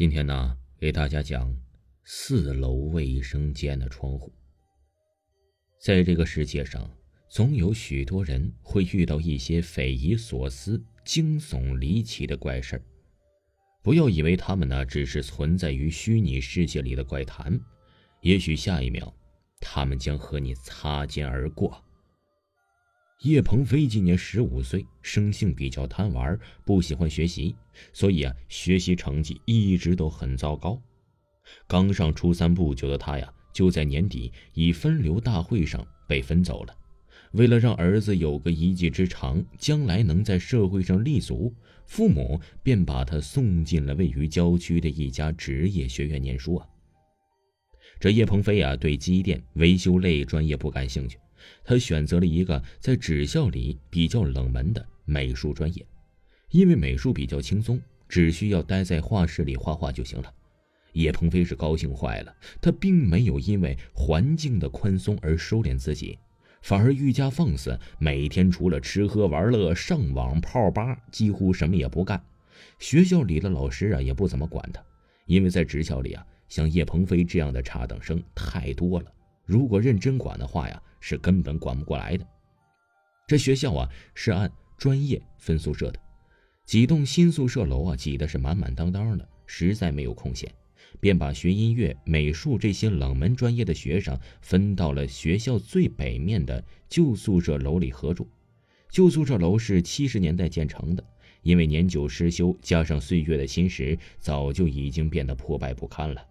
今天呢，给大家讲四楼卫生间的窗户。在这个世界上，总有许多人会遇到一些匪夷所思、惊悚离奇的怪事儿。不要以为他们呢只是存在于虚拟世界里的怪谈，也许下一秒，他们将和你擦肩而过。叶鹏飞今年十五岁，生性比较贪玩，不喜欢学习，所以啊，学习成绩一直都很糟糕。刚上初三不久的他呀，就在年底以分流大会上被分走了。为了让儿子有个一技之长，将来能在社会上立足，父母便把他送进了位于郊区的一家职业学院念书啊。这叶鹏飞啊，对机电维修类专业不感兴趣。他选择了一个在职校里比较冷门的美术专业，因为美术比较轻松，只需要待在画室里画画就行了。叶鹏飞是高兴坏了，他并没有因为环境的宽松而收敛自己，反而愈加放肆，每天除了吃喝玩乐、上网泡吧，几乎什么也不干。学校里的老师啊，也不怎么管他，因为在职校里啊，像叶鹏飞这样的差等生太多了。如果认真管的话呀，是根本管不过来的。这学校啊是按专业分宿舍的，几栋新宿舍楼啊挤得是满满当当的，实在没有空闲，便把学音乐、美术这些冷门专业的学生分到了学校最北面的旧宿舍楼里合住。旧宿舍楼是七十年代建成的，因为年久失修，加上岁月的侵蚀，早就已经变得破败不堪了。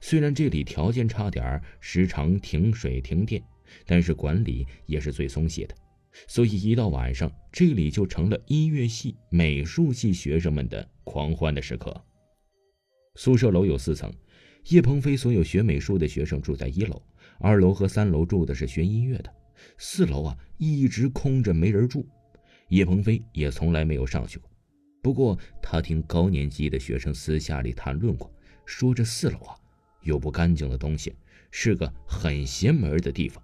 虽然这里条件差点时常停水停电，但是管理也是最松懈的，所以一到晚上，这里就成了音乐系、美术系学生们的狂欢的时刻。宿舍楼有四层，叶鹏飞所有学美术的学生住在一楼，二楼和三楼住的是学音乐的，四楼啊一直空着没人住，叶鹏飞也从来没有上去过。不过他听高年级的学生私下里谈论过，说这四楼啊。有不干净的东西，是个很邪门的地方。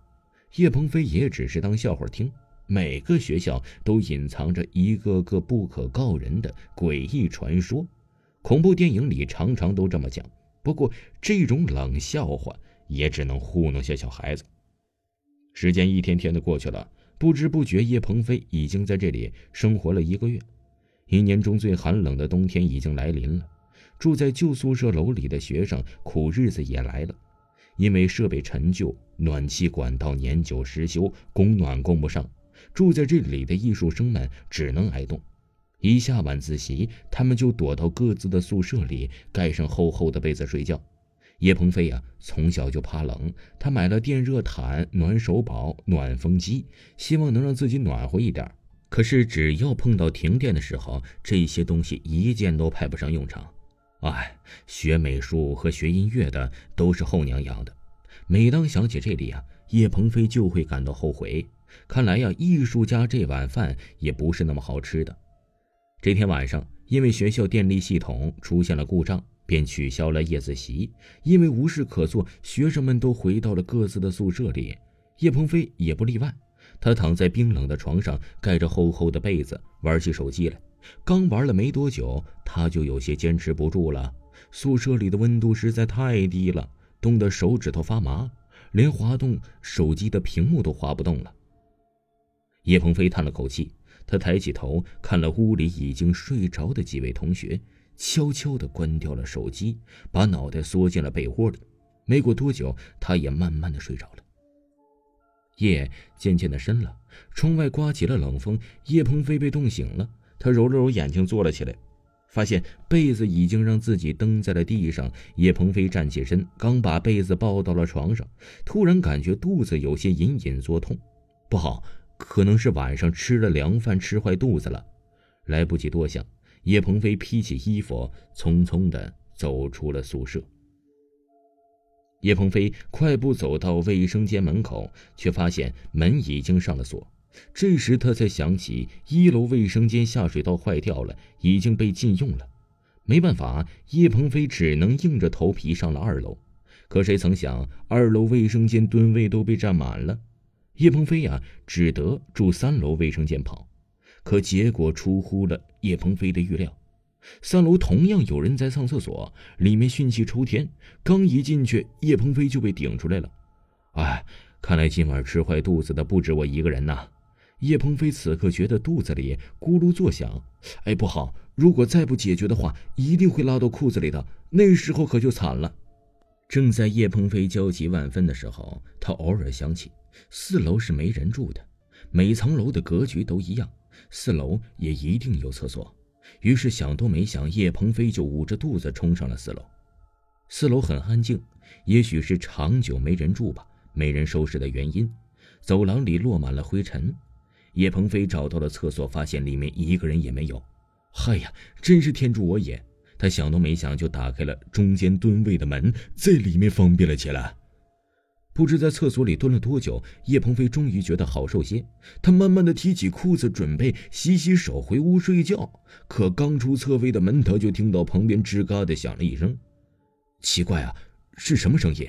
叶鹏飞也只是当笑话听。每个学校都隐藏着一个个不可告人的诡异传说，恐怖电影里常常都这么讲。不过这种冷笑话也只能糊弄些小孩子。时间一天天的过去了，不知不觉，叶鹏飞已经在这里生活了一个月。一年中最寒冷的冬天已经来临了。住在旧宿舍楼里的学生，苦日子也来了。因为设备陈旧，暖气管道年久失修，供暖供不上。住在这里的艺术生们只能挨冻。一下晚自习，他们就躲到各自的宿舍里，盖上厚厚的被子睡觉。叶鹏飞呀，从小就怕冷，他买了电热毯、暖手宝、暖风机，希望能让自己暖和一点。可是只要碰到停电的时候，这些东西一件都派不上用场。哎，学美术和学音乐的都是后娘养的。每当想起这里啊，叶鹏飞就会感到后悔。看来呀，艺术家这碗饭也不是那么好吃的。这天晚上，因为学校电力系统出现了故障，便取消了夜自习。因为无事可做，学生们都回到了各自的宿舍里，叶鹏飞也不例外。他躺在冰冷的床上，盖着厚厚的被子，玩起手机来。刚玩了没多久，他就有些坚持不住了。宿舍里的温度实在太低了，冻得手指头发麻，连滑动手机的屏幕都滑不动了。叶鹏飞叹了口气，他抬起头看了屋里已经睡着的几位同学，悄悄地关掉了手机，把脑袋缩进了被窝里。没过多久，他也慢慢的睡着了。夜渐渐的深了，窗外刮起了冷风，叶鹏飞被冻醒了。他揉了揉眼睛，坐了起来，发现被子已经让自己蹬在了地上。叶鹏飞站起身，刚把被子抱到了床上，突然感觉肚子有些隐隐作痛，不好，可能是晚上吃了凉饭，吃坏肚子了。来不及多想，叶鹏飞披起衣服，匆匆的走出了宿舍。叶鹏飞快步走到卫生间门口，却发现门已经上了锁。这时他才想起一楼卫生间下水道坏掉了，已经被禁用了。没办法，叶鹏飞只能硬着头皮上了二楼。可谁曾想，二楼卫生间蹲位都被占满了。叶鹏飞呀，只得住三楼卫生间跑。可结果出乎了叶鹏飞的预料，三楼同样有人在上厕所，里面熏气抽天。刚一进去，叶鹏飞就被顶出来了。哎，看来今晚吃坏肚子的不止我一个人呐！叶鹏飞此刻觉得肚子里咕噜作响。哎，不好！如果再不解决的话，一定会拉到裤子里的，那时候可就惨了。正在叶鹏飞焦急万分的时候，他偶尔想起四楼是没人住的，每层楼的格局都一样，四楼也一定有厕所。于是想都没想，叶鹏飞就捂着肚子冲上了四楼。四楼很安静，也许是长久没人住吧，没人收拾的原因。走廊里落满了灰尘。叶鹏飞找到了厕所，发现里面一个人也没有。嗨呀，真是天助我也！他想都没想就打开了中间蹲位的门，在里面方便了起来。不知在厕所里蹲了多久，叶鹏飞终于觉得好受些。他慢慢的提起裤子，准备洗洗手回屋睡觉。可刚出侧位的门，他就听到旁边吱嘎的响了一声。奇怪啊，是什么声音？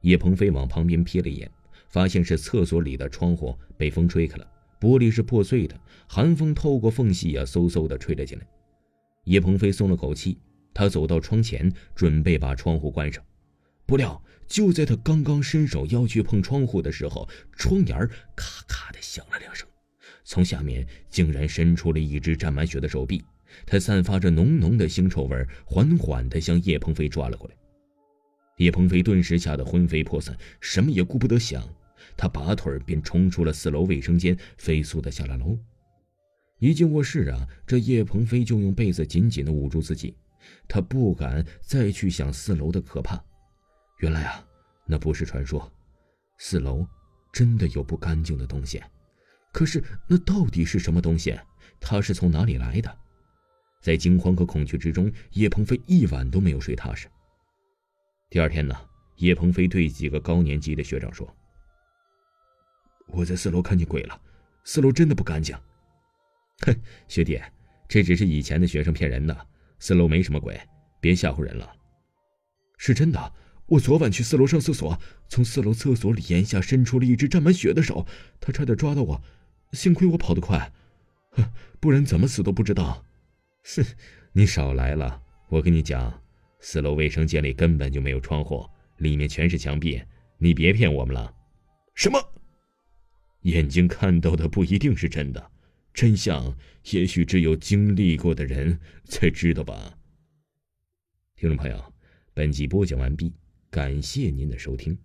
叶鹏飞往旁边瞥了一眼，发现是厕所里的窗户被风吹开了，玻璃是破碎的，寒风透过缝隙啊，嗖嗖的吹了进来。叶鹏飞松了口气，他走到窗前，准备把窗户关上。不料，就在他刚刚伸手要去碰窗户的时候，窗沿咔咔的响了两声，从下面竟然伸出了一只沾满血的手臂，它散发着浓浓的腥臭味，缓缓的向叶鹏飞抓了过来。叶鹏飞顿时吓得魂飞魄散，什么也顾不得想，他拔腿便冲出了四楼卫生间，飞速的下了楼。一进卧室啊，这叶鹏飞就用被子紧紧的捂住自己，他不敢再去想四楼的可怕。原来啊，那不是传说，四楼真的有不干净的东西。可是那到底是什么东西？它是从哪里来的？在惊慌和恐惧之中，叶鹏飞一晚都没有睡踏实。第二天呢，叶鹏飞对几个高年级的学长说：“我在四楼看见鬼了，四楼真的不干净。”哼，学弟，这只是以前的学生骗人的，四楼没什么鬼，别吓唬人了。是真的。我昨晚去四楼上厕所，从四楼厕所里檐下伸出了一只沾满血的手，他差点抓到我，幸亏我跑得快，哼不然怎么死都不知道。哼，你少来了！我跟你讲，四楼卫生间里根本就没有窗户，里面全是墙壁，你别骗我们了。什么？眼睛看到的不一定是真的，真相也许只有经历过的人才知道吧。听众朋友，本集播讲完毕。感谢您的收听。